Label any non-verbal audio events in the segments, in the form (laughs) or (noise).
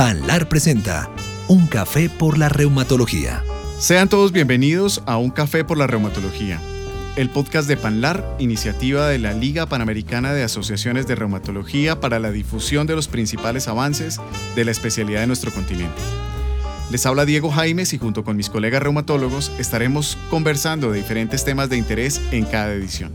Panlar presenta Un café por la reumatología. Sean todos bienvenidos a Un café por la reumatología, el podcast de Panlar, iniciativa de la Liga Panamericana de Asociaciones de Reumatología para la difusión de los principales avances de la especialidad de nuestro continente. Les habla Diego Jaimes y junto con mis colegas reumatólogos estaremos conversando de diferentes temas de interés en cada edición.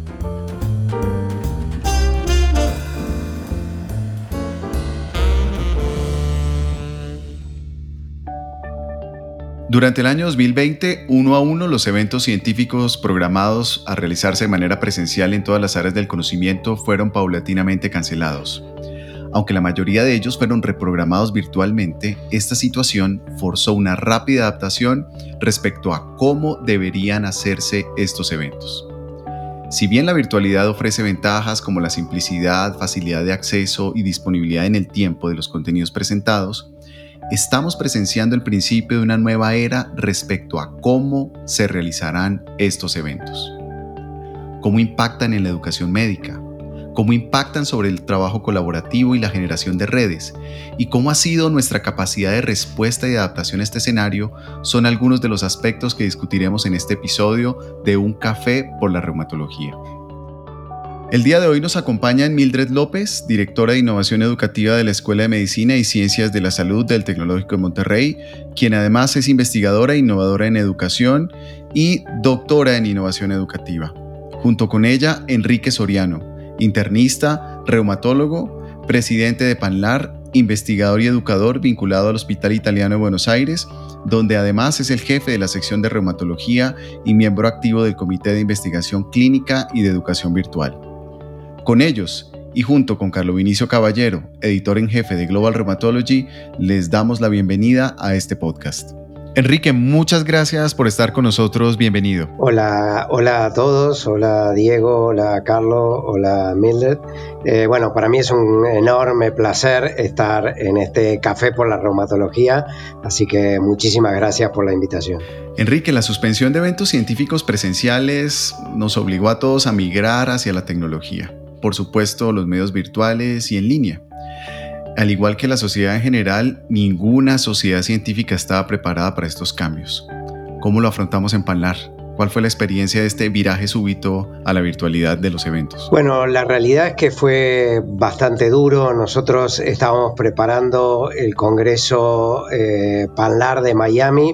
Durante el año 2020, uno a uno, los eventos científicos programados a realizarse de manera presencial en todas las áreas del conocimiento fueron paulatinamente cancelados. Aunque la mayoría de ellos fueron reprogramados virtualmente, esta situación forzó una rápida adaptación respecto a cómo deberían hacerse estos eventos. Si bien la virtualidad ofrece ventajas como la simplicidad, facilidad de acceso y disponibilidad en el tiempo de los contenidos presentados, estamos presenciando el principio de una nueva era respecto a cómo se realizarán estos eventos. ¿Cómo impactan en la educación médica? ¿Cómo impactan sobre el trabajo colaborativo y la generación de redes? ¿Y cómo ha sido nuestra capacidad de respuesta y adaptación a este escenario? Son algunos de los aspectos que discutiremos en este episodio de Un Café por la Reumatología. El día de hoy nos acompaña Mildred López, directora de Innovación Educativa de la Escuela de Medicina y Ciencias de la Salud del Tecnológico de Monterrey, quien además es investigadora e innovadora en educación y doctora en innovación educativa. Junto con ella, Enrique Soriano, internista, reumatólogo, presidente de PANLAR, investigador y educador vinculado al Hospital Italiano de Buenos Aires, donde además es el jefe de la sección de reumatología y miembro activo del Comité de Investigación Clínica y de Educación Virtual. Con ellos, y junto con Carlo Vinicio Caballero, editor en jefe de Global Rheumatology, les damos la bienvenida a este podcast. Enrique, muchas gracias por estar con nosotros. Bienvenido. Hola, hola a todos. Hola Diego, hola Carlos, hola Mildred. Eh, bueno, para mí es un enorme placer estar en este café por la reumatología, así que muchísimas gracias por la invitación. Enrique, la suspensión de eventos científicos presenciales nos obligó a todos a migrar hacia la tecnología por supuesto los medios virtuales y en línea. Al igual que la sociedad en general, ninguna sociedad científica estaba preparada para estos cambios. ¿Cómo lo afrontamos en Panlar? ¿Cuál fue la experiencia de este viraje súbito a la virtualidad de los eventos? Bueno, la realidad es que fue bastante duro. Nosotros estábamos preparando el Congreso eh, Panlar de Miami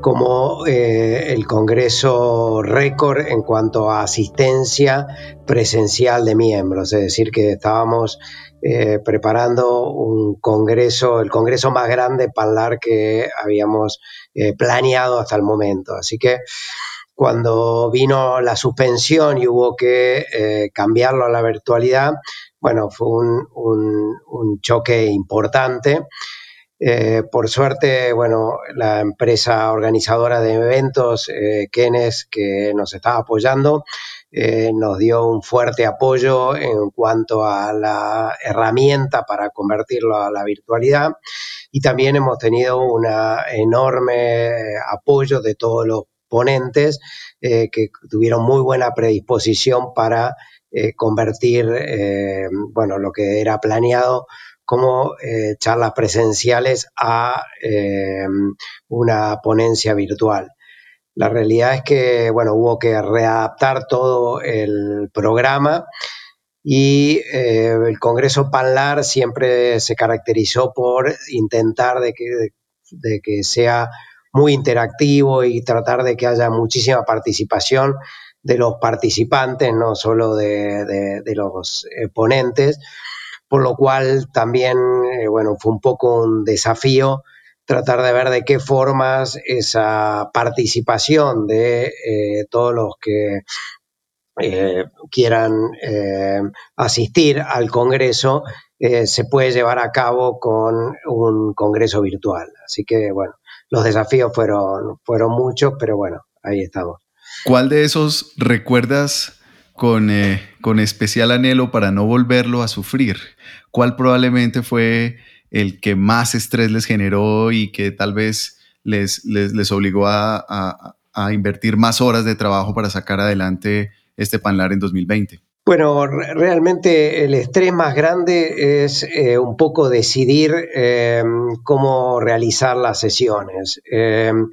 como eh, el Congreso récord en cuanto a asistencia presencial de miembros. Es decir, que estábamos eh, preparando un congreso, el congreso más grande Panlar que habíamos planeado hasta el momento. Así que cuando vino la suspensión y hubo que eh, cambiarlo a la virtualidad, bueno, fue un, choque importante. Eh, por suerte, bueno, la empresa organizadora de eventos, eh, que nos estaba apoyando, nos dio un fuerte apoyo en cuanto a la herramienta para convertirlo a la virtualidad y también hemos tenido un enorme apoyo de todos los ponentes eh, que tuvieron muy buena predisposición para eh, convertir eh, bueno, lo que era planeado como charlas presenciales a una ponencia virtual. La realidad es que bueno, hubo que readaptar todo el programa y el Congreso Panlar siempre se caracterizó por intentar de que, de que sea muy interactivo y tratar de que haya muchísima participación de los participantes, no solo de, los eh, ponentes, por lo cual también, eh, bueno, fue un poco un desafío tratar de ver de qué formas esa participación de eh, todos los que quieran asistir al Congreso se puede llevar a cabo con un Congreso virtual. Así que, bueno, los desafíos fueron, fueron muchos, pero bueno, ahí estamos. ¿Cuál de esos recuerdas con, eh, con especial anhelo para no volverlo a sufrir? ¿Cuál probablemente fue el que más estrés les generó y que tal vez les, les, obligó a, a, invertir más horas de trabajo para sacar adelante este Panlar en 2020? Bueno, realmente el estrés más grande es eh, un poco decidir em, cómo realizar las sesiones. Em,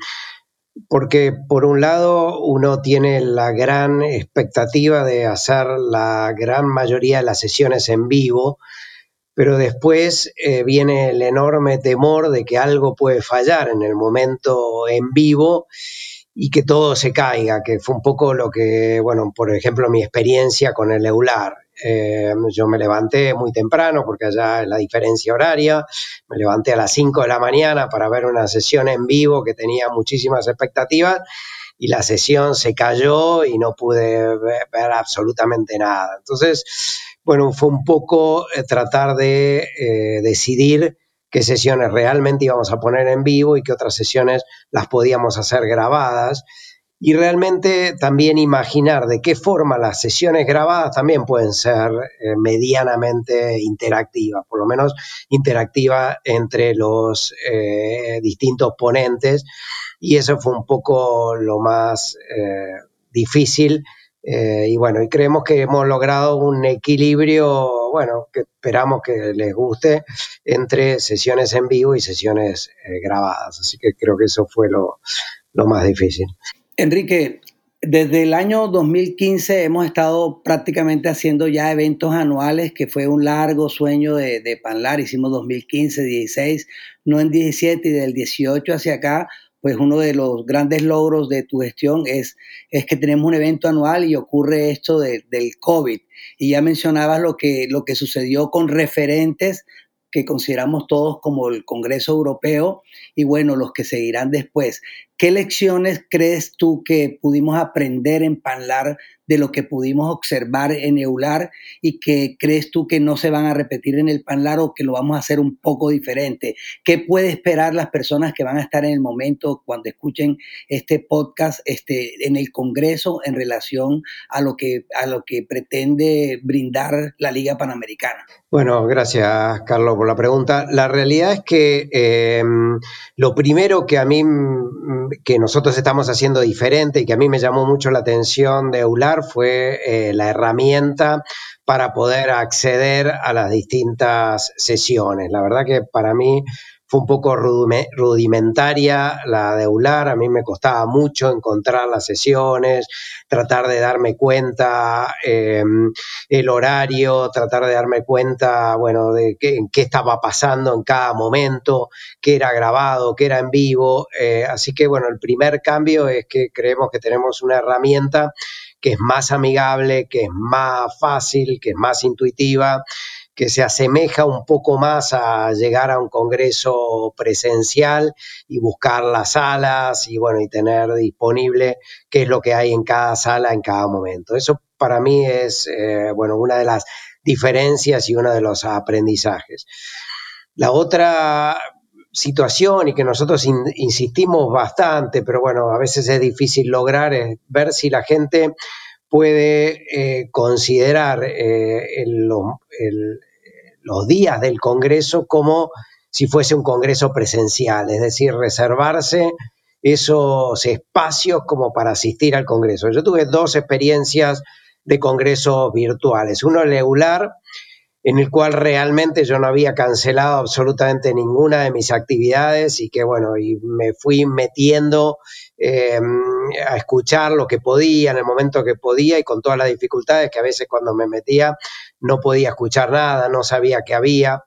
porque por un lado uno tiene la gran expectativa de hacer la gran mayoría de las sesiones en vivo, pero después eh, viene el enorme temor de que algo puede fallar en el momento en vivo y que todo se caiga, que fue un poco lo que, bueno, por ejemplo, mi experiencia con el EULAR. Eh, yo me levanté muy temprano porque allá es la diferencia horaria, me levanté a las 5 de la mañana para ver una sesión en vivo que tenía muchísimas expectativas y la sesión se cayó y no pude ver, absolutamente nada. Entonces, bueno, fue un poco eh, tratar de eh, decidir qué sesiones realmente íbamos a poner en vivo y qué otras sesiones las podíamos hacer grabadas. Y realmente también imaginar de qué forma las sesiones grabadas también pueden ser eh, medianamente interactivas, por lo menos interactivas entre los eh, distintos ponentes. Y eso fue un poco lo más eh, difícil eh, y bueno, y creemos que hemos logrado un equilibrio, bueno, que esperamos que les guste entre sesiones en vivo y sesiones eh, grabadas. Así que creo que eso fue lo, más difícil. Enrique, desde el año 2015 hemos estado prácticamente haciendo ya eventos anuales, que fue un largo sueño de, de Panlar. Hicimos 2015, 16, no en 17 y del 18 hacia acá pues uno de los grandes logros de tu gestión es, es que tenemos un evento anual y ocurre esto del COVID. Y ya mencionabas lo que, lo que sucedió con referentes que consideramos todos como el Congreso Europeo y bueno, los que seguirán después. ¿Qué lecciones crees tú que pudimos aprender en Panlar de lo que pudimos observar en EULAR y que crees tú que no se van a repetir en el Panlar o que lo vamos a hacer un poco diferente? ¿Qué puede esperar las personas que van a estar en el momento cuando escuchen este podcast este, en el Congreso en relación a lo que, a lo que pretende brindar la Liga Panamericana? Bueno, gracias Carlos por la pregunta. La realidad es que em, lo primero que a mí, que nosotros estamos haciendo diferente y que a mí me llamó mucho la atención de EULAR fue eh, la herramienta para poder acceder a las distintas sesiones. La verdad que para mí fue un poco rudimentaria la de EULAR, a mí me costaba mucho encontrar las sesiones, tratar de darme cuenta em, el horario, tratar de darme cuenta, bueno, de qué, qué, estaba pasando en cada momento, qué era grabado, qué era en vivo. Eh, así que, bueno, el primer cambio es que creemos que tenemos una herramienta que es más amigable, que es más fácil, que es más intuitiva, que se asemeja un poco más a llegar a un congreso presencial y buscar las salas y bueno, y tener disponible qué es lo que hay en cada sala en cada momento. Eso para mí es eh, bueno, una de las diferencias y uno de los aprendizajes. La otra situación y que nosotros insistimos bastante, pero bueno, a veces es difícil lograr, es ver si la gente puede eh, considerar eh, los días del Congreso como si fuese un Congreso presencial, es decir, reservarse esos espacios como para asistir al Congreso. Yo tuve dos experiencias de congresos virtuales, uno el EULAR, en el cual realmente yo no había cancelado absolutamente ninguna de mis actividades y que bueno, y me fui metiendo em, a escuchar lo que podía en el momento que podía y con todas las dificultades que a veces cuando me metía no podía escuchar nada, no sabía qué había.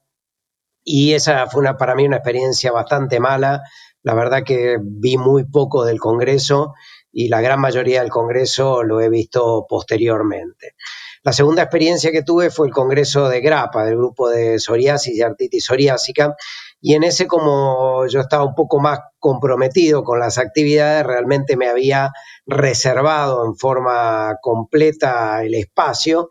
Y esa fue una, para mí una experiencia bastante mala. La verdad que vi muy poco del Congreso y la gran mayoría del Congreso lo he visto posteriormente. La segunda experiencia que tuve fue el Congreso de Grapa, del grupo de psoriasis y artritis psoriásica, y en ese como yo estaba un poco más comprometido con las actividades, realmente me había reservado en forma completa el espacio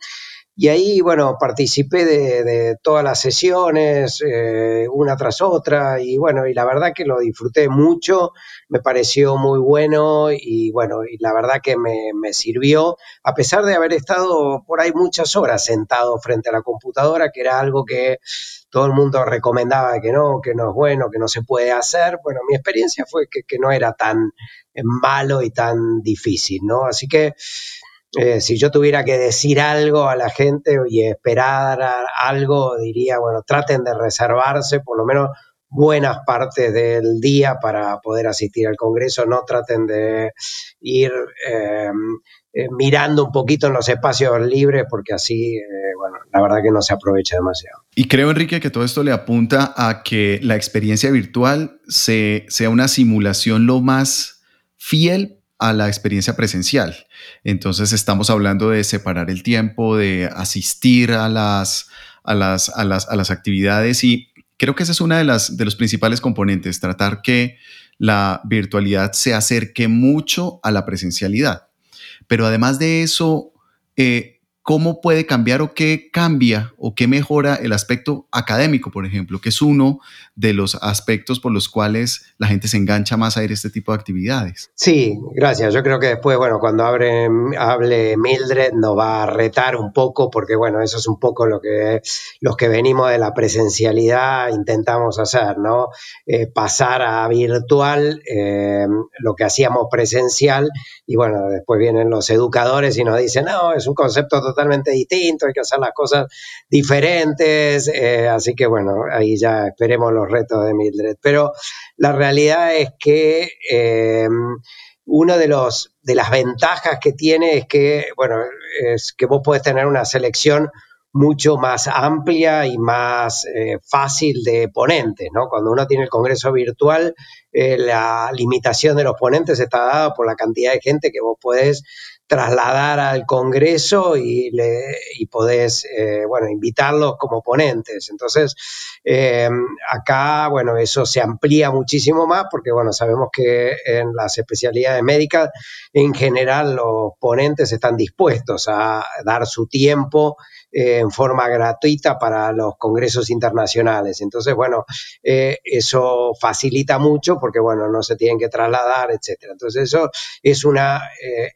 y ahí, bueno, participé de, todas las sesiones, eh, una tras otra, y bueno, y la verdad que lo disfruté mucho, me pareció muy bueno y bueno, y la verdad que me, me sirvió, a pesar de haber estado por ahí muchas horas sentado frente a la computadora, que era algo que todo el mundo recomendaba que no, que no es bueno, que no se puede hacer. Bueno, mi experiencia fue que, que no era tan malo y tan difícil, ¿no? Así que eh, si yo tuviera que decir algo a la gente y esperar algo, diría, bueno, traten de reservarse por lo menos buenas partes del día para poder asistir al Congreso, no traten de ir em, eh, mirando un poquito en los espacios libres porque así, eh, bueno, la verdad que no se aprovecha demasiado. Y creo, Enrique, que todo esto le apunta a que la experiencia virtual se, sea una simulación lo más fiel a la experiencia presencial. Entonces estamos hablando de separar el tiempo, de asistir a las, a las, a las, a las actividades y creo que ese es uno de, las, de los principales componentes, tratar que la virtualidad se acerque mucho a la presencialidad. Pero además de eso, eh, ¿cómo puede cambiar o qué cambia o qué mejora el aspecto académico, por ejemplo, que es uno de los aspectos por los cuales la gente se engancha más a ir a este tipo de actividades? Sí, gracias. Yo creo que después, bueno, cuando hable Mildred nos va a retar un poco, porque bueno, eso es un poco lo que los que venimos de la presencialidad intentamos hacer, ¿no? Eh, pasar a virtual eh, lo que hacíamos presencial y bueno, después vienen los educadores y nos dicen, no, es un concepto distinto, hay que hacer las cosas diferentes, eh, así que bueno, ahí ya esperemos los retos de Mildred. Pero la realidad es que eh, una de, los, de las ventajas que tiene es que, bueno, es que vos podés tener una selección mucho más amplia y más eh, fácil de ponentes, ¿no? Cuando uno tiene el Congreso virtual, la limitación de los ponentes está dada por la cantidad de gente que vos podés trasladar al Congreso y, le, y podés, eh, bueno, invitarlos como ponentes. Entonces, eh, acá, bueno, eso se amplía muchísimo más porque, bueno, sabemos que en las especialidades médicas, en general, los ponentes están dispuestos a dar su tiempo eh, en forma gratuita para los congresos internacionales. Entonces, bueno, eh, eso facilita mucho porque, bueno, no se tienen que trasladar, etcétera. Entonces, eso es una eh,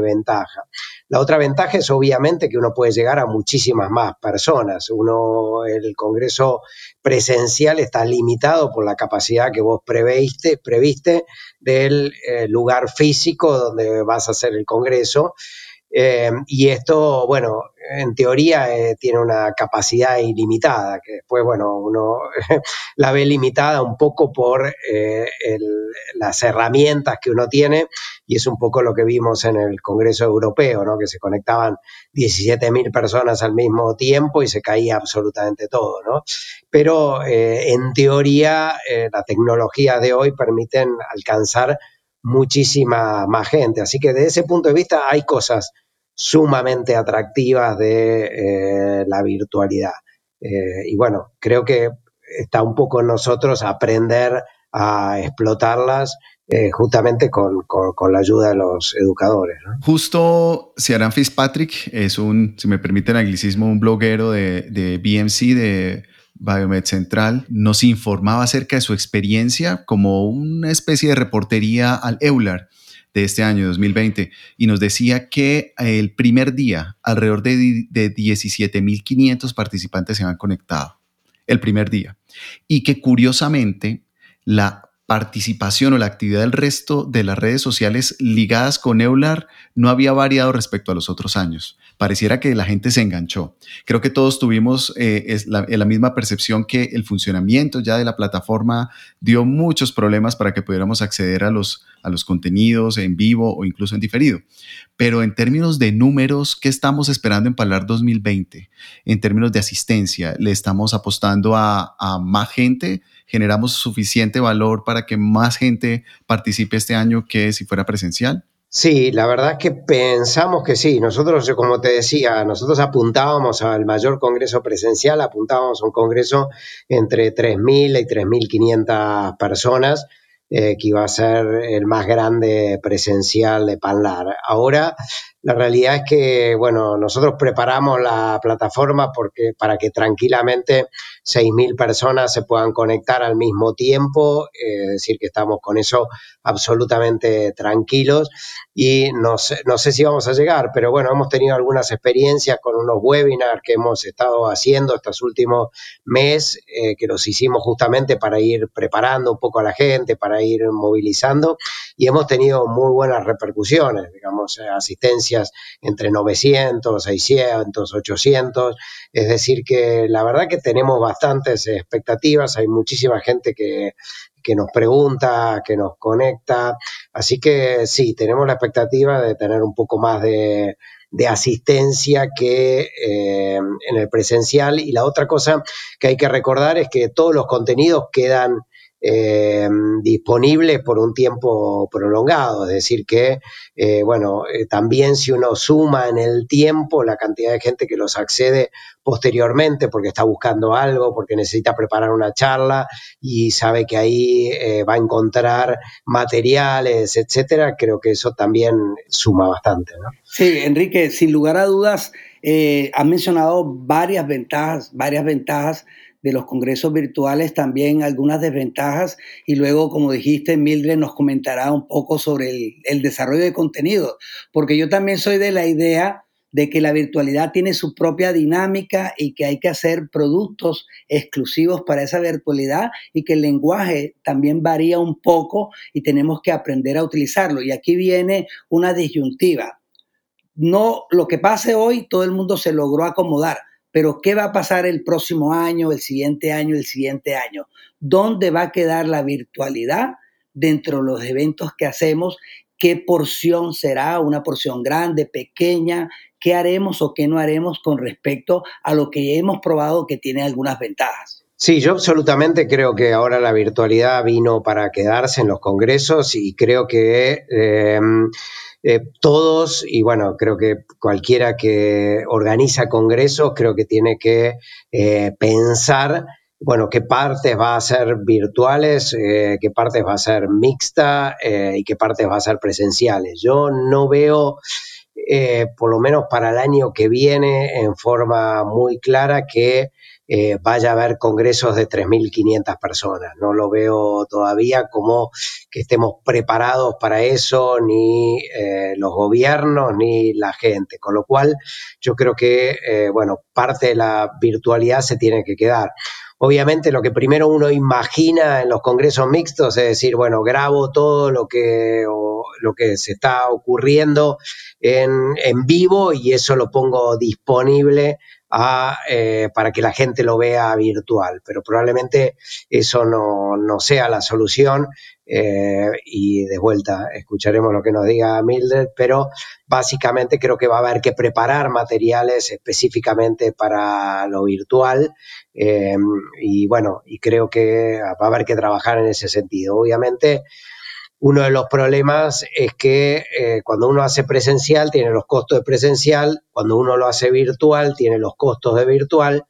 ventaja. La otra ventaja es obviamente que uno puede llegar a muchísimas más personas. Uno, el congreso presencial está limitado por la capacidad que vos previste, previste del lugar físico donde vas a hacer el congreso. Eh, y esto, bueno, en teoría eh, tiene una capacidad ilimitada, que después, bueno, uno (laughs) la ve limitada un poco por eh, las herramientas que uno tiene, y es un poco lo que vimos en el Congreso Europeo, ¿no? que se conectaban 17.000 personas al mismo tiempo y se caía absolutamente todo. ¿no? Pero en teoría, la tecnología de hoy permiten alcanzar muchísima más gente. Así que desde ese punto de vista hay cosas sumamente atractivas de eh, la virtualidad. Eh, y bueno, creo que está un poco en nosotros aprender a explotarlas eh, justamente con, la ayuda de los educadores. Justo Ciaran Fitzpatrick es un, si me permiten anglicismo, un bloguero de, de BMC, de Biomed Central, nos informaba acerca de su experiencia como una especie de reportería al EULAR de este año 2020 y nos decía que el primer día alrededor de, de 17.500 participantes se han conectado, el primer día, y que curiosamente la participación o la actividad del resto de las redes sociales ligadas con Eular no había variado respecto a los otros años. Pareciera que la gente se enganchó. Creo que todos tuvimos eh, la, la, misma percepción que el funcionamiento ya de la plataforma dio muchos problemas para que pudiéramos acceder a los, a los contenidos en vivo o incluso en diferido. Pero en términos de números, ¿qué estamos esperando en Palar 2020? En términos de asistencia, ¿le estamos apostando a más gente? Generamos suficiente valor para que más gente participe este año que si fuera presencial? Sí, la verdad es que pensamos que sí. Nosotros, como te decía, nosotros apuntábamos al mayor congreso presencial, apuntábamos a un congreso entre 3.000 y 3.500 personas, eh, que iba a ser el más grande presencial de Panlar. Ahora la realidad es que, bueno, nosotros preparamos la plataforma porque, para que tranquilamente 6.000 personas se puedan conectar al mismo tiempo, es decir, que estamos con eso absolutamente tranquilos y no sé, no sé si vamos a llegar, pero bueno, hemos tenido algunas experiencias con unos webinars que hemos estado haciendo estos últimos meses, eh, que los hicimos justamente para ir preparando un poco a la gente, para ir movilizando y hemos tenido muy buenas repercusiones, digamos, eh, asistencias entre 900, 600, 800, es decir, que la verdad que tenemos bastantes expectativas, hay muchísima gente que, que nos pregunta, que nos conecta, así que sí, tenemos la expectativa de tener un poco más de de asistencia que eh, en el presencial. Y la otra cosa que hay que recordar es que todos los contenidos quedan eh, disponibles por un tiempo prolongado, es decir, que, eh, bueno, eh, también si uno suma en el tiempo la cantidad de gente que los accede posteriormente porque está buscando algo, porque necesita preparar una charla y sabe que ahí va a encontrar materiales, etcétera, creo que eso también suma bastante. ¿no? Sí, Enrique, sin lugar a dudas, ha mencionado varias ventajas, varias ventajas de los congresos virtuales también algunas desventajas y luego, como dijiste, Mildred nos comentará un poco sobre el, desarrollo de contenido, porque yo también soy de la idea de que la virtualidad tiene su propia dinámica y que hay que hacer productos exclusivos para esa virtualidad y que el lenguaje también varía un poco y tenemos que aprender a utilizarlo. Y aquí viene una disyuntiva. No, lo que pase hoy, todo el mundo se logró acomodar, pero ¿qué va a pasar el próximo año, el siguiente año, el siguiente año? ¿Dónde va a quedar la virtualidad dentro de los eventos que hacemos? ¿Qué porción será? ¿Una porción grande, pequeña? ¿Qué haremos o qué no haremos con respecto a lo que hemos probado que tiene algunas ventajas? Sí, yo absolutamente creo que ahora la virtualidad vino para quedarse en los congresos y creo que... Eh, eh, todos, y bueno, creo que cualquiera que organiza congresos, creo que tiene que eh, pensar, bueno, qué partes va a ser virtuales, eh, qué partes va a ser mixta y qué partes va a ser presenciales. Yo no veo... por lo menos para el año que viene, en forma muy clara que eh, vaya a haber congresos de 3.500 personas. No lo veo todavía como que estemos preparados para eso, ni eh, los gobiernos, ni la gente. Con lo cual, yo creo que, eh, bueno, parte de la virtualidad se tiene que quedar. Obviamente lo que primero uno imagina en los congresos mixtos es decir, bueno, grabo todo lo que, lo que se está ocurriendo en, en vivo y eso lo pongo disponible eh, para que la gente lo vea virtual, pero probablemente eso no, sea la solución eh, y de vuelta escucharemos lo que nos diga Mildred, pero básicamente creo que va a haber que preparar materiales específicamente para lo virtual eh, y bueno, y creo que va a haber que trabajar en ese sentido. Obviamente, uno de los problemas es que eh, cuando uno hace presencial tiene los costos de presencial, cuando uno lo hace virtual tiene los costos de virtual,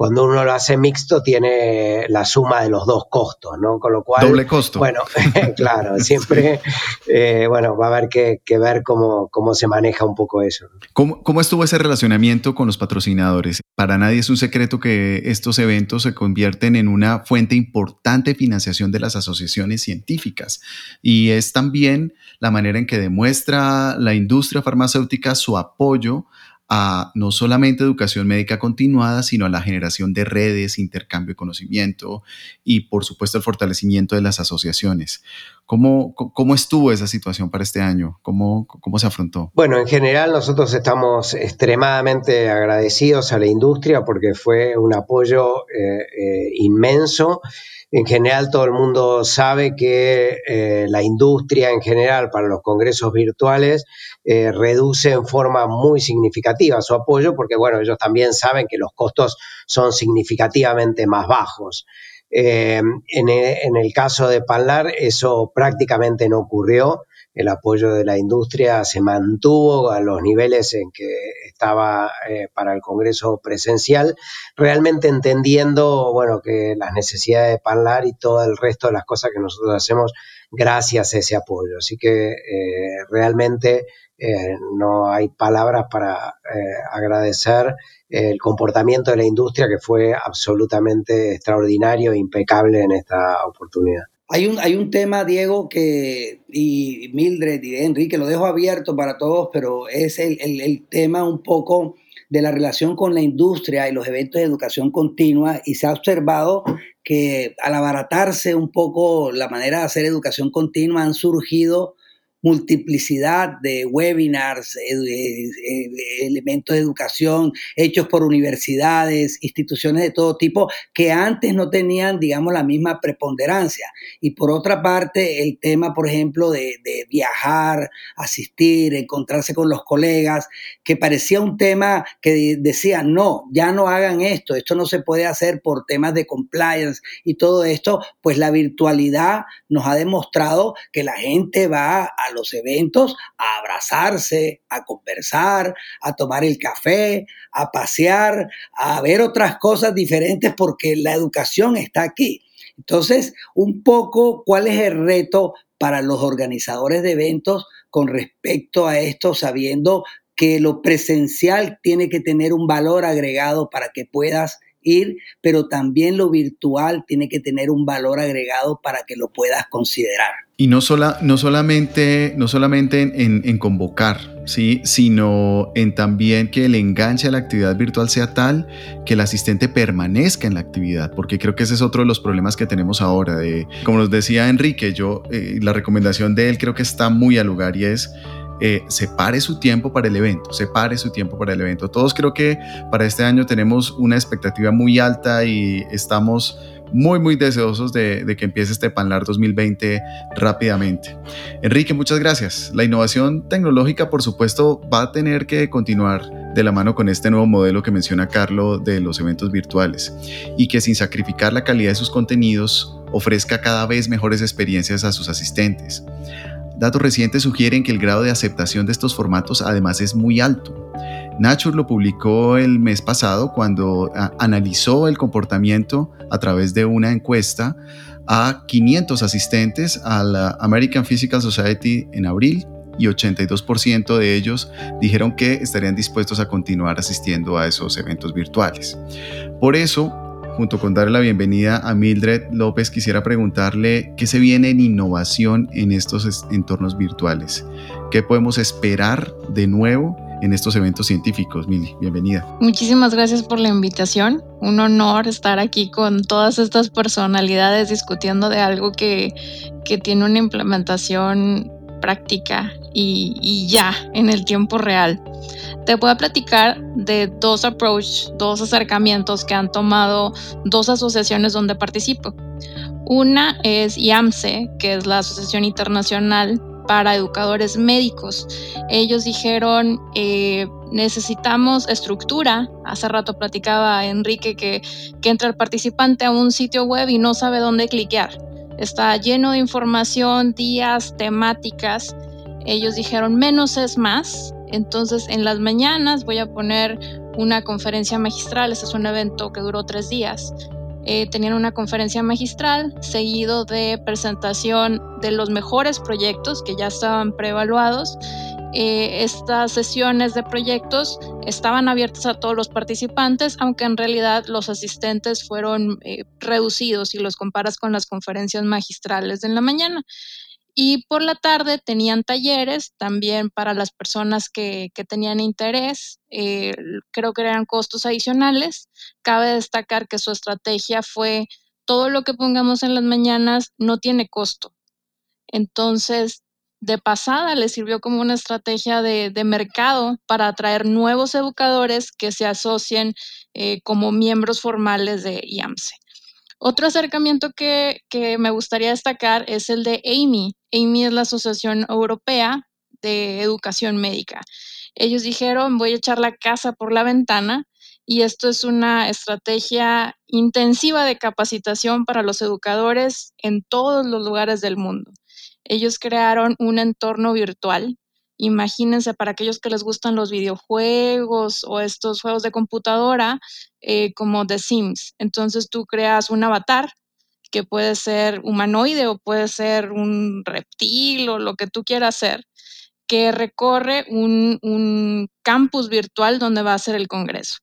cuando uno lo hace mixto tiene la suma de los dos costos, ¿no? Con lo cual... Doble costo. Bueno, (laughs) claro, (laughs) siempre, eh, bueno, va a haber que, ver cómo, cómo, se maneja un poco eso. ¿Cómo, ¿Cómo estuvo ese relacionamiento con los patrocinadores? Para nadie es un secreto que estos eventos se convierten en una fuente importante de financiación de las asociaciones científicas y es también la manera en que demuestra la industria farmacéutica su apoyo a no solamente educación médica continuada, sino a la generación de redes, intercambio de conocimiento y, por supuesto, el fortalecimiento de las asociaciones. ¿Cómo, cómo estuvo esa situación para este año? ¿Cómo, ¿Cómo se afrontó? Bueno, en general nosotros estamos extremadamente agradecidos a la industria porque fue un apoyo eh, eh, inmenso en general todo el mundo sabe que eh, la industria en general para los congresos virtuales reduce en forma muy significativa su apoyo porque, bueno, ellos también saben que los costos son significativamente más bajos. Eh, en, en, el caso de Panlar eso prácticamente no ocurrió el apoyo de la industria se mantuvo a los niveles en que estaba eh, para el Congreso presencial, realmente entendiendo bueno, que las necesidades de Panlar y todo el resto de las cosas que nosotros hacemos gracias a ese apoyo. Así que eh, realmente eh, no hay palabras para agradecer el comportamiento de la industria que fue absolutamente extraordinario e impecable en esta oportunidad. Hay un, hay un tema, Diego, que, y Mildred y Enrique, lo dejo abierto para todos, pero es el, tema un poco de la relación con la industria y los eventos de educación continua y se ha observado que al abaratarse un poco la manera de hacer educación continua han surgido multiplicidad de webinars, elementos de educación hechos por universidades, instituciones de todo tipo, que antes no tenían, digamos, la misma preponderancia. Y por otra parte, el tema, por ejemplo, de, viajar, asistir, encontrarse con los colegas, que parecía un tema que decía, no, ya no hagan esto, esto no se puede hacer por temas de compliance y todo esto, pues la virtualidad nos ha demostrado que la gente va a los eventos a abrazarse, a conversar, a tomar el café, a pasear, a ver otras cosas diferentes porque la educación está aquí. Entonces, un poco, ¿cuál es el reto para los organizadores de eventos con respecto a esto, sabiendo que lo presencial tiene que tener un valor agregado para que puedas ir, pero también lo virtual tiene que tener un valor agregado para que lo puedas considerar. Y no, sola, no solamente, no solamente en, convocar, ¿sí? sino en también que el enganche a la actividad virtual sea tal que el asistente permanezca en la actividad, porque creo que ese es otro de los problemas que tenemos ahora. De, como nos decía Enrique, yo, eh, la recomendación de él creo que está muy al lugar y es eh, separe su tiempo para el evento, separe su tiempo para el evento. Todos creo que para este año tenemos una expectativa muy alta y estamos muy, muy deseosos de, que empiece este Panlar 2020 rápidamente. Enrique, muchas gracias. La innovación tecnológica, por supuesto, va a tener que continuar de la mano con este nuevo modelo que menciona Carlos de los eventos virtuales y que sin sacrificar la calidad de sus contenidos ofrezca cada vez mejores experiencias a sus asistentes. Datos recientes sugieren que el grado de aceptación de estos formatos además es muy alto. Nature lo publicó el mes pasado cuando analizó el comportamiento a través de una encuesta a 500 asistentes a la American Physical Society en abril y 82% de ellos dijeron que estarían dispuestos a continuar asistiendo a esos eventos virtuales. Por eso, junto con darle la bienvenida a Mildred López, quisiera preguntarle qué se viene en innovación en estos entornos virtuales. ¿Qué podemos esperar de nuevo en estos eventos científicos? Mili, bienvenida. Muchísimas gracias por la invitación. Un honor estar aquí con todas estas personalidades discutiendo de algo que, que tiene una implementación práctica y, ya en el tiempo real. Te voy a platicar de dos approach, dos acercamientos que han tomado dos asociaciones donde participo. Una es IAMSE, que es la Asociación Internacional para Educadores Médicos. Ellos dijeron, eh, necesitamos estructura. Hace rato platicaba Enrique que, que entra el participante a un sitio web y no sabe dónde cliquear. Está lleno de información, días, temáticas. Ellos dijeron, menos es más. Entonces, en las mañanas voy a poner una conferencia magistral. Este es un evento que duró tres días. Eh, tenían una conferencia magistral seguido de presentación de los mejores proyectos que ya estaban preevaluados. Eh, estas sesiones de proyectos estaban abiertas a todos los participantes, aunque en realidad los asistentes fueron eh, reducidos si los comparas con las conferencias magistrales de la mañana. Y por la tarde tenían talleres también para las personas que, tenían interés. Eh, creo que eran costos adicionales. Cabe destacar que su estrategia fue todo lo que pongamos en las mañanas no tiene costo. Entonces, de pasada le sirvió como una estrategia de, mercado para atraer nuevos educadores que se asocien eh, como miembros formales de IAMSE. Otro acercamiento que, me gustaría destacar es el de AMI. AMI es la Asociación Europea de Educación Médica. Ellos dijeron, voy a echar la casa por la ventana y esto es una estrategia intensiva de capacitación para los educadores en todos los lugares del mundo. Ellos crearon un entorno virtual Imagínense para aquellos que les gustan los videojuegos o estos juegos de computadora eh, como The Sims. Entonces tú creas un avatar que puede ser humanoide o puede ser un reptil o lo que tú quieras ser, que recorre un, campus virtual donde va a ser el Congreso.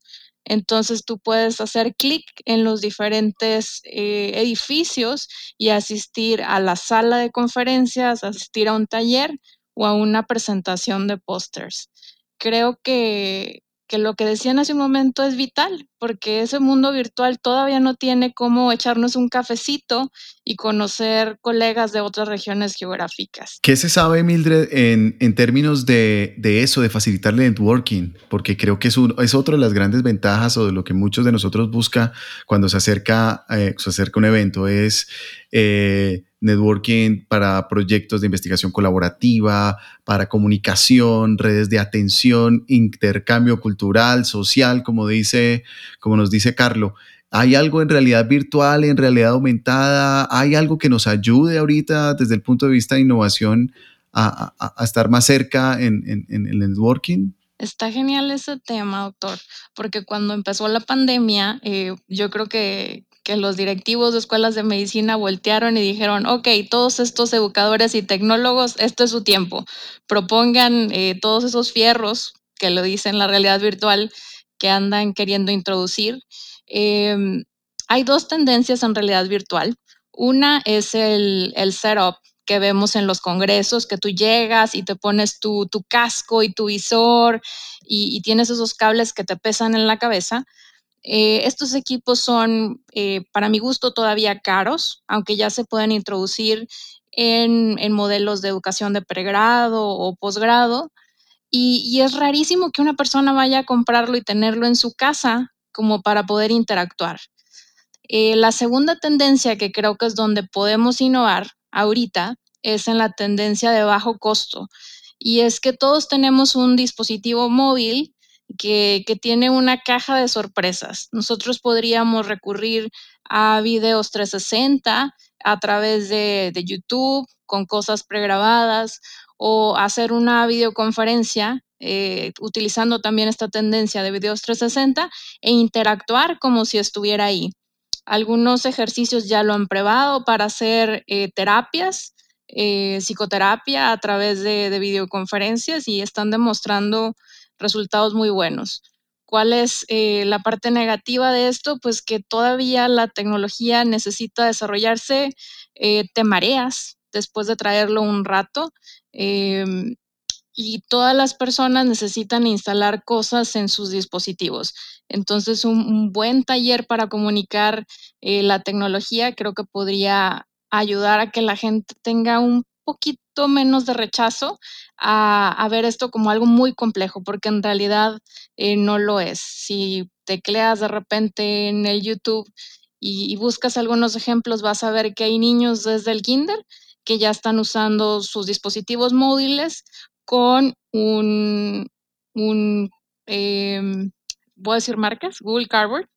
Entonces tú puedes hacer clic en los diferentes eh, edificios y asistir a la sala de conferencias, asistir a un taller o a una presentación de pósters. Creo que que lo que decían hace un momento es vital, porque ese mundo virtual todavía no tiene cómo echarnos un cafecito y conocer colegas de otras regiones geográficas. ¿Qué se sabe, Mildred, en, términos de, de, eso, de facilitar el networking? Porque creo que es, un, es otra de las grandes ventajas o de lo que muchos de nosotros busca cuando se acerca, eh, se acerca un evento, es... Eh, networking para proyectos de investigación colaborativa, para comunicación, redes de atención, intercambio cultural, social, como dice, como nos dice Carlo. ¿Hay algo en realidad virtual, en realidad aumentada? ¿Hay algo que nos ayude ahorita desde el punto de vista de innovación a, estar más cerca en, el networking? Está genial ese tema, doctor, porque cuando empezó la pandemia, eh, yo creo que, los directivos de escuelas de medicina voltearon y dijeron, ok, todos estos educadores y tecnólogos, esto es su tiempo, propongan eh, todos esos fierros que lo dicen la realidad virtual que andan queriendo introducir. Em, hay dos tendencias en realidad virtual. Una es el, el setup que vemos en los congresos, que tú llegas y te pones tu, tu casco y tu visor y, tienes esos cables que te pesan en la cabeza. Eh, estos equipos son, eh, para mi gusto, todavía caros, aunque ya se pueden introducir en, modelos de educación de pregrado o posgrado. Y, es rarísimo que una persona vaya a comprarlo y tenerlo en su casa como para poder interactuar. Eh, la segunda tendencia que creo que es donde podemos innovar ahorita es en la tendencia de bajo costo. Y es que todos tenemos un dispositivo móvil que, tiene una caja de sorpresas. Nosotros podríamos recurrir a videos 360 a través de, YouTube con cosas pregrabadas o hacer una videoconferencia eh, utilizando también esta tendencia de videos 360 e interactuar como si estuviera ahí. Algunos ejercicios ya lo han probado para hacer eh, terapias, eh, psicoterapia a través de, de videoconferencias y están demostrando resultados muy buenos. ¿Cuál es eh, la parte negativa de esto? Pues que todavía la tecnología necesita desarrollarse, eh, te mareas después de traerlo un rato em, y todas las personas necesitan instalar cosas en sus dispositivos. Entonces, un, buen taller para comunicar eh, la tecnología creo que podría ayudar a que la gente tenga un poquito menos de rechazo a, ver esto como algo muy complejo, porque en realidad eh, no lo es. Si tecleas de repente en el YouTube y, buscas algunos ejemplos, vas a ver que hay niños desde el kinder que ya están usando sus dispositivos móviles con un, un em, voy a decir marcas, Google Cardboard.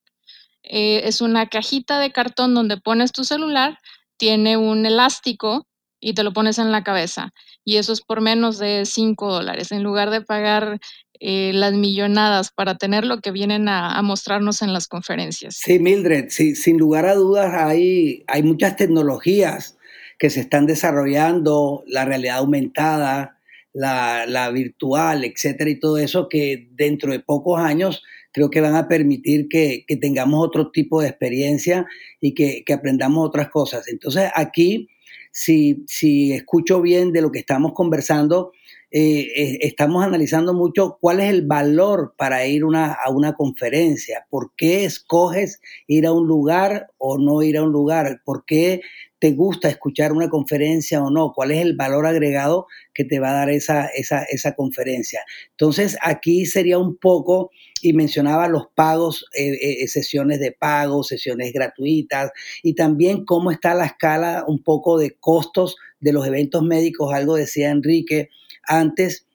Eh, es una cajita de cartón donde pones tu celular, tiene un elástico y te lo pones en la cabeza. Y eso es por menos de 5 dólares, en lugar de pagar eh, las millonadas para tener lo que vienen a, mostrarnos en las conferencias. Sí, Mildred, sí, sin lugar a dudas hay, hay muchas tecnologías que se están desarrollando, la realidad aumentada, la, virtual, etcétera, y todo eso que dentro de pocos años creo que van a permitir que, tengamos otro tipo de experiencia y que, aprendamos otras cosas. Entonces aquí si, si escucho bien de lo que estamos conversando, eh, estamos analizando mucho cuál es el valor para ir a una conferencia, por qué escoges ir a un lugar o no ir a un lugar, por qué te gusta escuchar una conferencia o no, cuál es el valor agregado que te va a dar esa, esa, esa conferencia. Entonces, aquí sería un poco, y mencionaba los pagos, eh, eh, sesiones de pago, sesiones gratuitas, y también cómo está la escala un poco de costos de los eventos médicos, algo decía Enrique antes,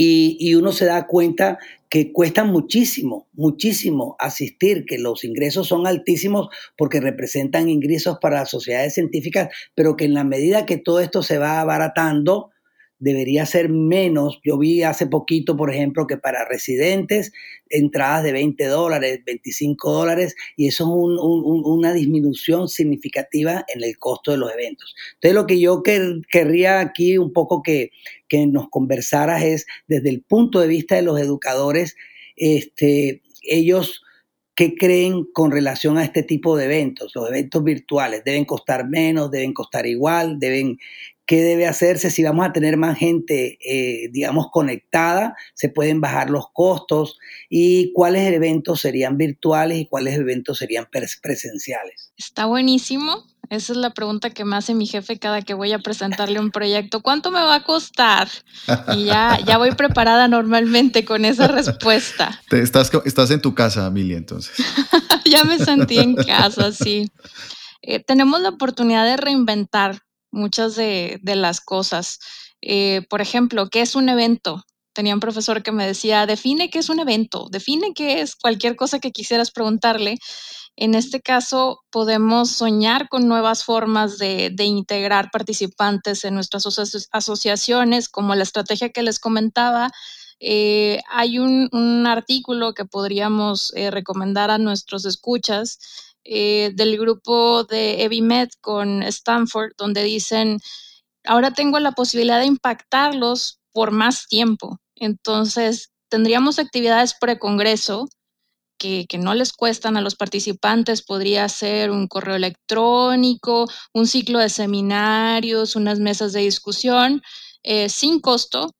y, uno se da cuenta que cuesta muchísimo, muchísimo asistir, que los ingresos son altísimos porque representan ingresos para sociedades científicas, pero que en la medida que todo esto se va abaratando, debería ser menos. Yo vi hace poquito, por ejemplo, que para residentes entradas de 20 dólares, 25 dólares, y eso es una disminución significativa en el costo de los eventos. Entonces, lo que yo querría aquí un poco que, que, nos conversaras es desde el punto de vista de los educadores, este, ellos... ¿Qué creen con relación a este tipo de eventos? Los eventos virtuales deben costar menos, deben costar igual, deben qué debe hacerse, si vamos a tener más gente, eh, digamos, conectada, se pueden bajar los costos y cuáles eventos serían virtuales y cuáles eventos serían presenciales. Está buenísimo. Esa es la pregunta que me hace mi jefe cada que voy a presentarle un proyecto. ¿Cuánto me va a costar? Y ya, ya voy preparada normalmente con esa respuesta. estás, estás en tu casa, Amelia, entonces. (laughs) ya me sentí en casa, sí. Eh, tenemos la oportunidad de reinventar muchas de, las cosas. Eh, por ejemplo, ¿qué es un evento? Tenía un profesor que me decía, define qué es un evento, define qué es cualquier cosa que quisieras preguntarle. En este caso, podemos soñar con nuevas formas de, integrar participantes en nuestras asociaciones, como la estrategia que les comentaba. Eh, hay un, artículo que podríamos recomendar a nuestros escuchas eh, del grupo de Evimed con Stanford, donde dicen, ahora tengo la posibilidad de impactarlos por más tiempo. Entonces, tendríamos actividades pre-congreso que, no les cuestan a los participantes. Podría ser un correo electrónico, un ciclo de seminarios, unas mesas de discusión eh, sin costo.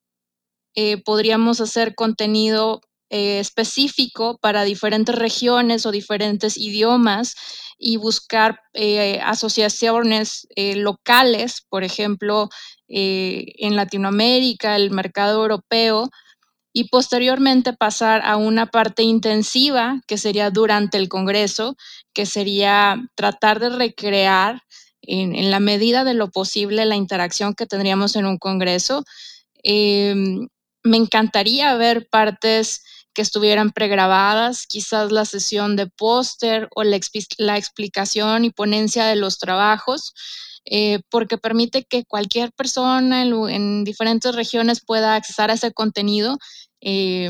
Eh, podríamos hacer contenido eh, específico para diferentes regiones o diferentes idiomas y buscar eh, asociaciones eh, locales, por ejemplo, en Latinoamérica, el mercado europeo, y posteriormente pasar a una parte intensiva, que sería durante el Congreso, que sería tratar de recrear en, la medida de lo posible la interacción que tendríamos en un Congreso. Em, me encantaría ver partes que estuvieran pregrabadas, quizás la sesión de póster o la, explicación y ponencia de los trabajos, eh, porque permite que cualquier persona en, diferentes regiones pueda accesar a ese contenido, eh,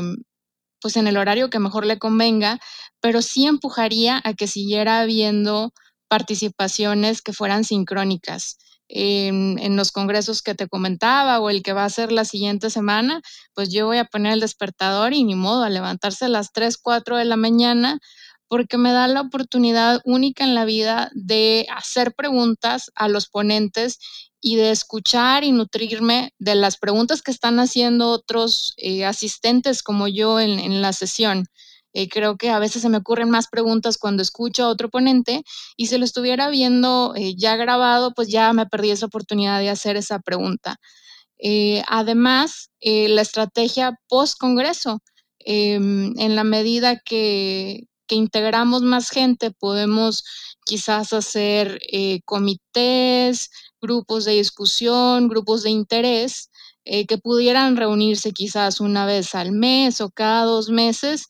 pues en el horario que mejor le convenga, pero sí empujaría a que siguiera habiendo participaciones que fueran sincrónicas en, los congresos que te comentaba o el que va a ser la siguiente semana, pues yo voy a poner el despertador y ni modo a levantarse a las 3, 4 de la mañana porque me da la oportunidad única en la vida de hacer preguntas a los ponentes y de escuchar y nutrirme de las preguntas que están haciendo otros eh, asistentes como yo en la sesión. Eh, creo que a veces se me ocurren más preguntas cuando escucho a otro ponente y si lo estuviera viendo eh, ya grabado, pues ya me perdí esa oportunidad de hacer esa pregunta. Eh, además, la estrategia post-congreso, em, en la medida que, que, integramos más gente, podemos quizás hacer comités, grupos de discusión, grupos de interés, que pudieran reunirse quizás una vez al mes o cada dos meses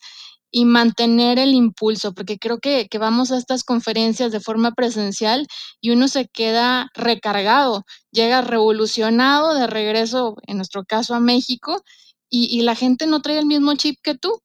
y mantener el impulso, porque creo que, vamos a estas conferencias de forma presencial y uno se queda recargado, llega revolucionado de regreso, en nuestro caso, a México, y, y la gente no trae el mismo chip que tú.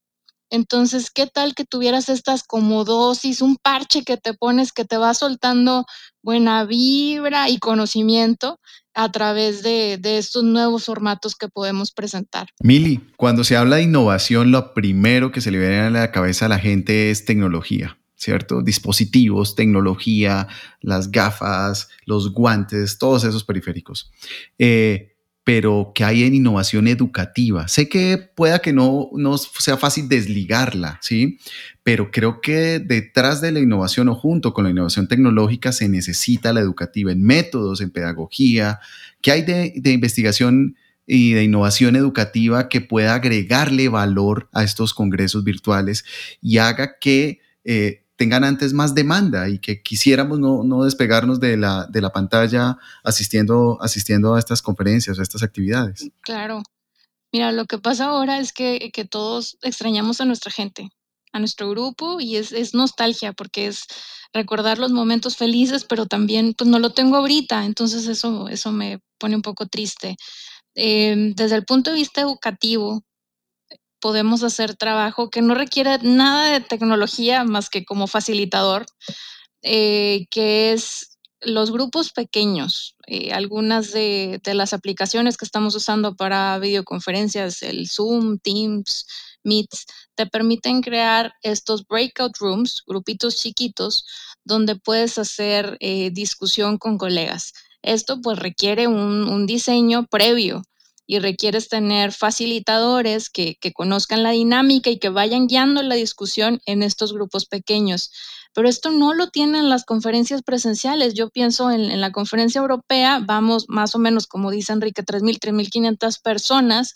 Entonces, ¿qué tal que tuvieras estas como dosis, un parche que te pones que te va soltando buena vibra y conocimiento a través de, estos nuevos formatos que podemos presentar. Mili, cuando se habla de innovación, lo primero que se le viene a la cabeza a la gente es tecnología. ¿Cierto? Dispositivos, tecnología, las gafas, los guantes, todos esos periféricos. Eh, pero ¿qué hay en innovación educativa? Sé que pueda que no, no sea fácil desligarla, ¿sí? Pero creo que detrás de la innovación o junto con la innovación tecnológica se necesita la educativa en métodos, en pedagogía. ¿Qué hay de, investigación y de innovación educativa que pueda agregarle valor a estos congresos virtuales y haga que eh, tengan antes más demanda y que quisiéramos no, despegarnos de la, de la pantalla asistiendo, asistiendo a estas conferencias, a estas actividades. Claro. Mira, lo que pasa ahora es que, todos extrañamos a nuestra gente, a nuestro grupo y es, nostalgia porque es recordar los momentos felices, pero también pues no lo tengo ahorita, entonces eso, eso me pone un poco triste. Em, desde el punto de vista educativo, podemos hacer trabajo que no requiere nada de tecnología más que como facilitador, eh, que es los grupos pequeños. Eh, algunas de, las aplicaciones que estamos usando para videoconferencias, el Zoom, Teams, Meets, te permiten crear estos breakout rooms, grupitos chiquitos, donde puedes hacer eh, discusión con colegas. Esto pues requiere un, diseño previo y requieres tener facilitadores que, conozcan la dinámica y que vayan guiando la discusión en estos grupos pequeños. Pero esto no lo tienen las conferencias presenciales. Yo pienso en, en la conferencia europea, vamos más o menos, como dice Enrique, 3.000, 3.500 personas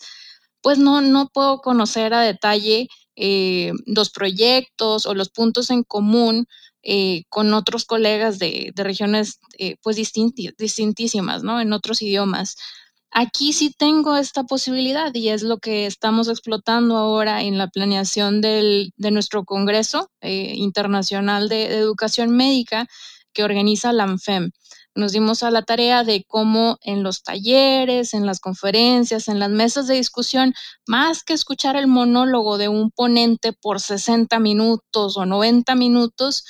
pues no, no puedo conocer a detalle eh, los proyectos o los puntos en común eh, con otros colegas de, regiones eh, pues distintísimas, ¿no? En otros idiomas. Aquí sí tengo esta posibilidad y es lo que estamos explotando ahora en la planeación de nuestro Congreso Internacional de, de Educación Médica que organiza la ANFEM nos dimos a la tarea de cómo en los talleres, en las conferencias, en las mesas de discusión, más que escuchar el monólogo de un ponente por 60 minutos o 90 minutos,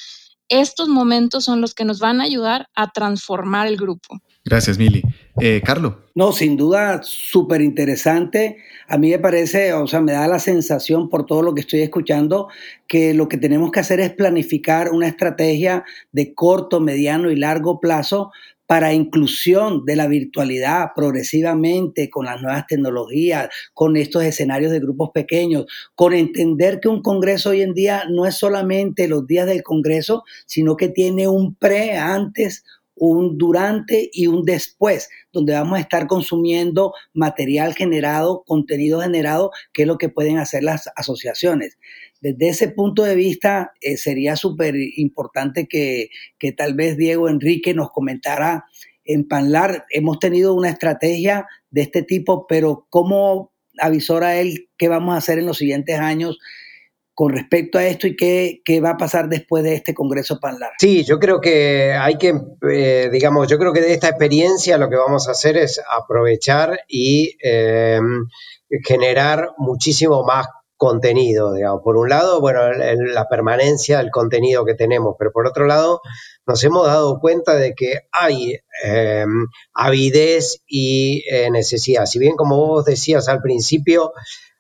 estos momentos son los que nos van a ayudar a transformar el grupo. Gracias, Mili. Eh, Carlos. No, sin duda, súper interesante. A mí me parece, o sea, me da la sensación por todo lo que estoy escuchando, que lo que tenemos que hacer es planificar una estrategia de corto, mediano y largo plazo para inclusión de la virtualidad progresivamente con las nuevas tecnologías, con estos escenarios de grupos pequeños, con entender que un Congreso hoy en día no es solamente los días del Congreso, sino que tiene un pre, antes, un durante y un después, donde vamos a estar consumiendo material generado, contenido generado, que es lo que pueden hacer las asociaciones. Desde ese punto de vista, eh, sería súper importante que, que tal vez Diego Enrique nos comentara en Panlar, hemos tenido una estrategia de este tipo, pero ¿cómo avisora él qué vamos a hacer en los siguientes años con respecto a esto y qué, va a pasar después de este Congreso Panlar. Sí, yo creo que hay que, eh, digamos, yo creo que de esta experiencia lo que vamos a hacer es aprovechar y eh, generar muchísimo más contenido, digamos. Por un lado, bueno, la permanencia del contenido que tenemos, pero por otro lado, nos hemos dado cuenta de que hay eh, avidez y necesidad. Si bien, como vos decías al principio,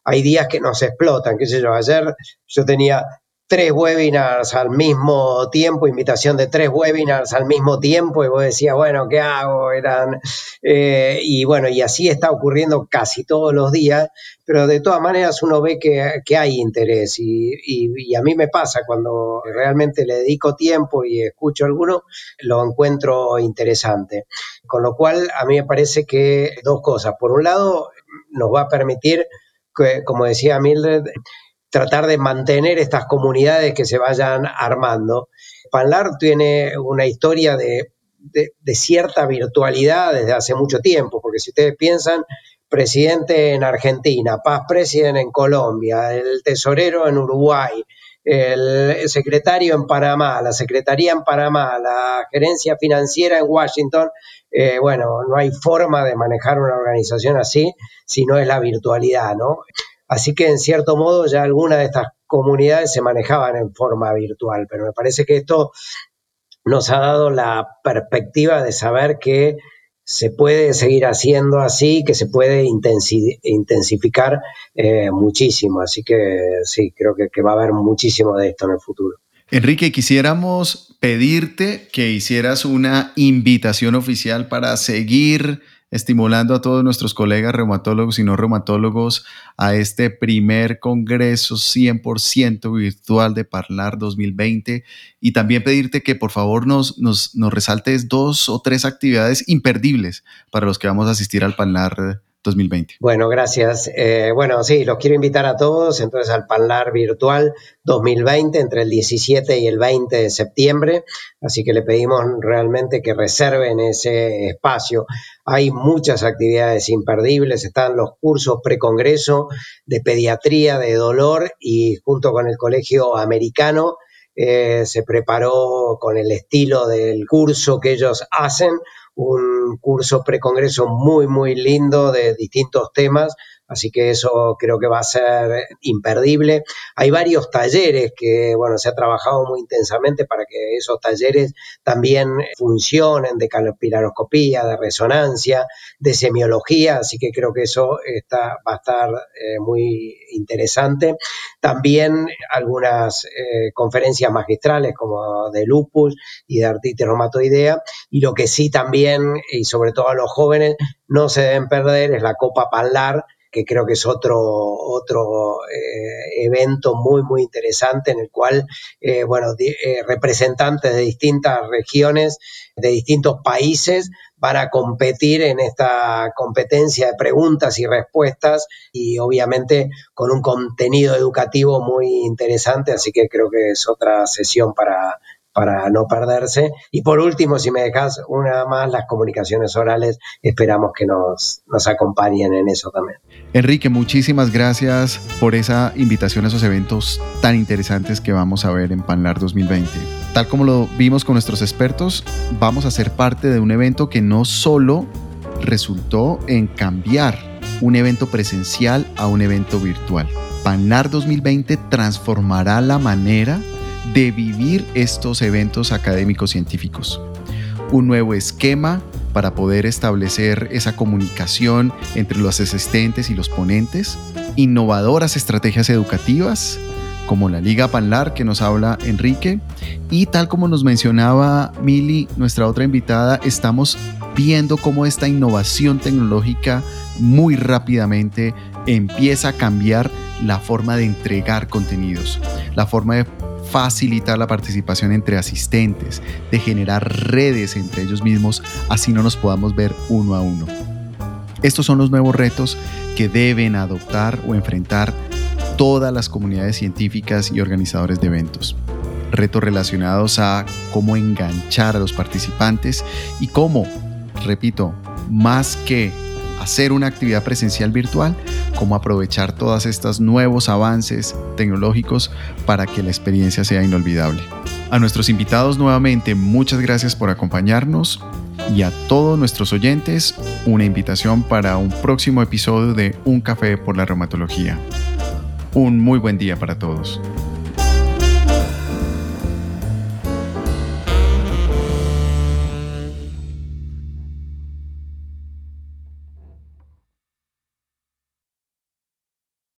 hay días que nos explotan, qué sé yo, ayer yo tenía tres webinars al mismo tiempo, invitación de tres webinars al mismo tiempo, y vos decías, bueno, ¿qué hago? Eran, eh, y bueno, y así está ocurriendo casi todos los días, pero de todas maneras uno ve que, hay interés, y, a mí me pasa cuando realmente le dedico tiempo y escucho alguno, lo encuentro interesante. Con lo cual, a mí me parece que dos cosas. Por un lado, nos va a permitir como decía Mildred, tratar de mantener estas comunidades que se vayan armando. Panlar tiene una historia de, cierta virtualidad desde hace mucho tiempo, porque si ustedes piensan, presidente en Argentina, Paz President en Colombia, el tesorero en Uruguay, el secretario en Panamá, la secretaría en Panamá, la gerencia financiera en Washington, eh, bueno, no hay forma de manejar una organización así si no es la virtualidad, ¿no? Así que en cierto modo ya algunas de estas comunidades se manejaban en forma virtual, pero me parece que esto nos ha dado la perspectiva de saber que se puede seguir haciendo así, que se puede intensificar eh, muchísimo. Así que sí, creo que, que va a haber muchísimo de esto en el futuro. Enrique, quisiéramos pedirte que hicieras una invitación oficial para seguir estimulando a todos nuestros colegas reumatólogos y no reumatólogos a este primer congreso 100% virtual de Parlar 2020 y también pedirte que por favor nos, nos, nos resaltes dos o tres actividades imperdibles para los que vamos a asistir al Parlar 2020. Bueno, gracias. Eh, bueno, sí, los quiero invitar a todos entonces al Panlar Virtual 2020 entre el 17 y el 20 de septiembre, así que le pedimos realmente que reserven ese espacio. Hay muchas actividades imperdibles, están los cursos precongreso de pediatría, de dolor y junto con el Colegio Americano eh, se preparó con el estilo del curso que ellos hacen un curso precongreso muy, muy lindo de distintos temas. Así que eso creo que va a ser imperdible. Hay varios talleres que, bueno, se ha trabajado muy intensamente para que esos talleres también funcionen de calopiraroscopía, de resonancia, de semiología, así que creo que eso está, va a estar eh, muy interesante. También algunas eh, conferencias magistrales como de lupus y de artritis reumatoidea. Y lo que sí también, y sobre todo a los jóvenes, no se deben perder es la Copa Panlar, que creo que es otro, otro eh, evento muy, muy interesante en el cual, eh, bueno, eh, representantes de distintas regiones, de distintos países, van a competir en esta competencia de preguntas y respuestas y obviamente con un contenido educativo muy interesante, así que creo que es otra sesión para, para no perderse. Y por último, si me dejas una más, las comunicaciones orales, esperamos que nos, nos acompañen en eso también. Enrique, muchísimas gracias por esa invitación a esos eventos tan interesantes que vamos a ver en Panlar 2020. Tal como lo vimos con nuestros expertos, vamos a ser parte de un evento que no solo resultó en cambiar un evento presencial a un evento virtual. Panlar 2020 transformará la manera de vivir estos eventos académicos científicos. Un nuevo esquema para poder establecer esa comunicación entre los asistentes y los ponentes, innovadoras estrategias educativas, como la Liga Panlar que nos habla Enrique, y tal como nos mencionaba Mili, nuestra otra invitada, estamos viendo cómo esta innovación tecnológica muy rápidamente empieza a cambiar la forma de entregar contenidos, la forma de facilitar la participación entre asistentes, de generar redes entre ellos mismos, así no nos podamos ver uno a uno. Estos son los nuevos retos que deben adoptar o enfrentar todas las comunidades científicas y organizadores de eventos. Retos relacionados a cómo enganchar a los participantes y cómo, repito, más que hacer una actividad presencial virtual, cómo aprovechar todos estos nuevos avances tecnológicos para que la experiencia sea inolvidable. A nuestros invitados nuevamente, muchas gracias por acompañarnos y a todos nuestros oyentes una invitación para un próximo episodio de Un café por la reumatología. Un muy buen día para todos.